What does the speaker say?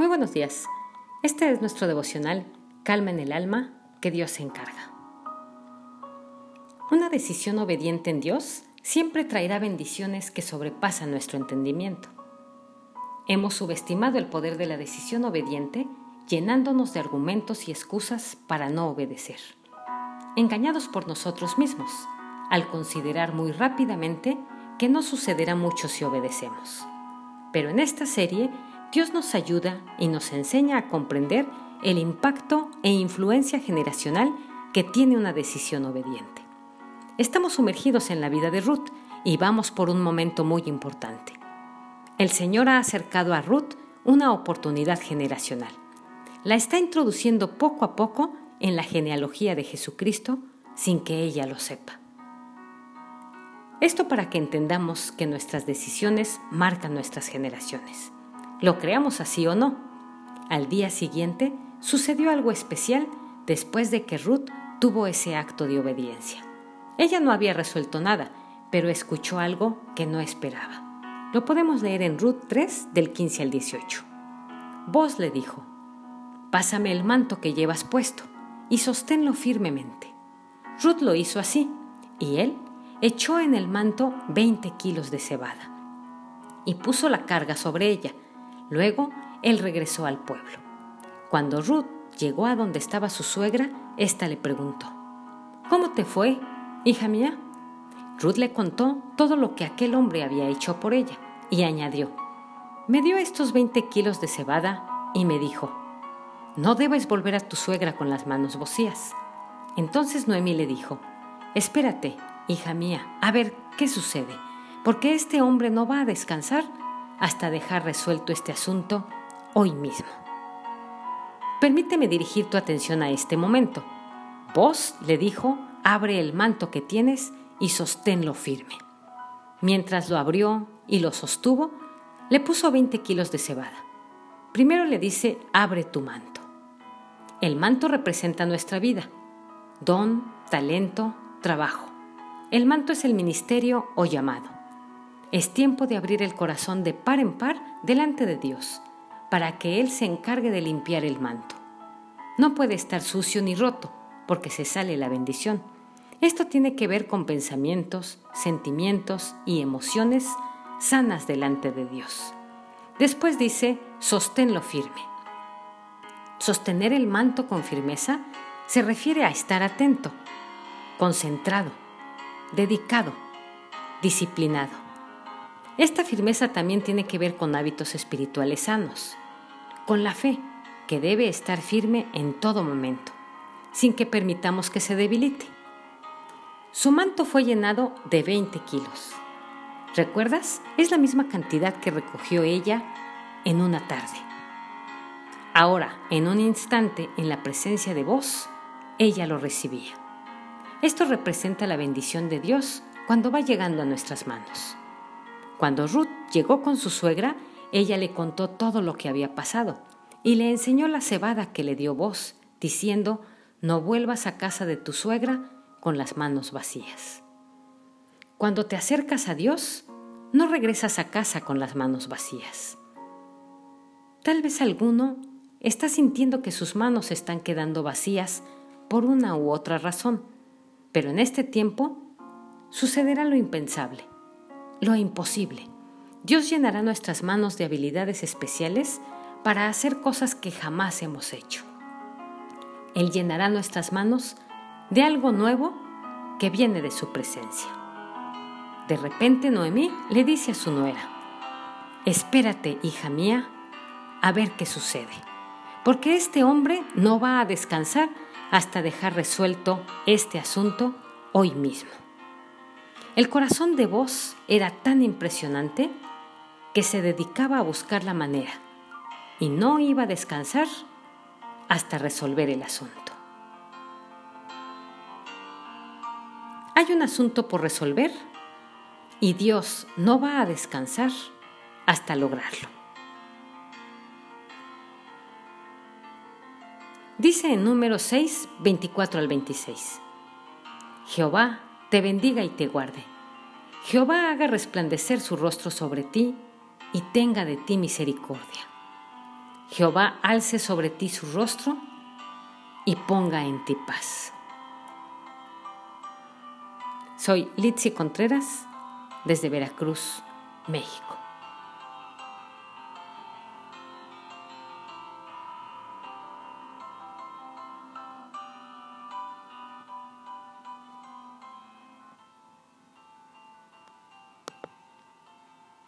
Muy buenos días. Este es nuestro devocional Calma en el alma que Dios se encarga. Una decisión obediente en Dios siempre traerá bendiciones que sobrepasan nuestro entendimiento. Hemos subestimado el poder de la decisión obediente llenándonos de argumentos y excusas para no obedecer. Engañados por nosotros mismos, al considerar muy rápidamente que no sucederá mucho si obedecemos. Pero en esta serie Dios nos ayuda y nos enseña a comprender el impacto e influencia generacional que tiene una decisión obediente. Estamos sumergidos en la vida de Ruth y vamos por un momento muy importante. El Señor ha acercado a Ruth una oportunidad generacional. La está introduciendo poco a poco en la genealogía de Jesucristo sin que ella lo sepa. Esto para que entendamos que nuestras decisiones marcan nuestras generaciones lo creamos así o no. Al día siguiente sucedió algo especial después de que Ruth tuvo ese acto de obediencia. Ella no había resuelto nada, pero escuchó algo que no esperaba. Lo podemos leer en Ruth 3 del 15 al 18. Vos le dijo, Pásame el manto que llevas puesto y sosténlo firmemente. Ruth lo hizo así, y él echó en el manto 20 kilos de cebada y puso la carga sobre ella Luego él regresó al pueblo. Cuando Ruth llegó a donde estaba su suegra, ésta le preguntó, ¿Cómo te fue, hija mía? Ruth le contó todo lo que aquel hombre había hecho por ella y añadió, me dio estos 20 kilos de cebada y me dijo, no debes volver a tu suegra con las manos vacías. Entonces Noemí le dijo, espérate, hija mía, a ver qué sucede, porque este hombre no va a descansar hasta dejar resuelto este asunto hoy mismo. Permíteme dirigir tu atención a este momento. Vos, le dijo, abre el manto que tienes y sosténlo firme. Mientras lo abrió y lo sostuvo, le puso 20 kilos de cebada. Primero le dice, abre tu manto. El manto representa nuestra vida, don, talento, trabajo. El manto es el ministerio o llamado. Es tiempo de abrir el corazón de par en par delante de Dios, para que Él se encargue de limpiar el manto. No puede estar sucio ni roto, porque se sale la bendición. Esto tiene que ver con pensamientos, sentimientos y emociones sanas delante de Dios. Después dice, sosténlo firme. Sostener el manto con firmeza se refiere a estar atento, concentrado, dedicado, disciplinado. Esta firmeza también tiene que ver con hábitos espirituales sanos, con la fe, que debe estar firme en todo momento, sin que permitamos que se debilite. Su manto fue llenado de 20 kilos. ¿Recuerdas? Es la misma cantidad que recogió ella en una tarde. Ahora, en un instante, en la presencia de vos, ella lo recibía. Esto representa la bendición de Dios cuando va llegando a nuestras manos. Cuando Ruth llegó con su suegra, ella le contó todo lo que había pasado y le enseñó la cebada que le dio voz, diciendo, no vuelvas a casa de tu suegra con las manos vacías. Cuando te acercas a Dios, no regresas a casa con las manos vacías. Tal vez alguno está sintiendo que sus manos están quedando vacías por una u otra razón, pero en este tiempo sucederá lo impensable lo imposible. Dios llenará nuestras manos de habilidades especiales para hacer cosas que jamás hemos hecho. Él llenará nuestras manos de algo nuevo que viene de su presencia. De repente Noemí le dice a su nuera, espérate, hija mía, a ver qué sucede, porque este hombre no va a descansar hasta dejar resuelto este asunto hoy mismo. El corazón de vos era tan impresionante que se dedicaba a buscar la manera y no iba a descansar hasta resolver el asunto. Hay un asunto por resolver y Dios no va a descansar hasta lograrlo. Dice en número 6, 24 al 26. Jehová te bendiga y te guarde. Jehová haga resplandecer su rostro sobre ti y tenga de ti misericordia. Jehová alce sobre ti su rostro y ponga en ti paz. Soy Litsi Contreras desde Veracruz, México.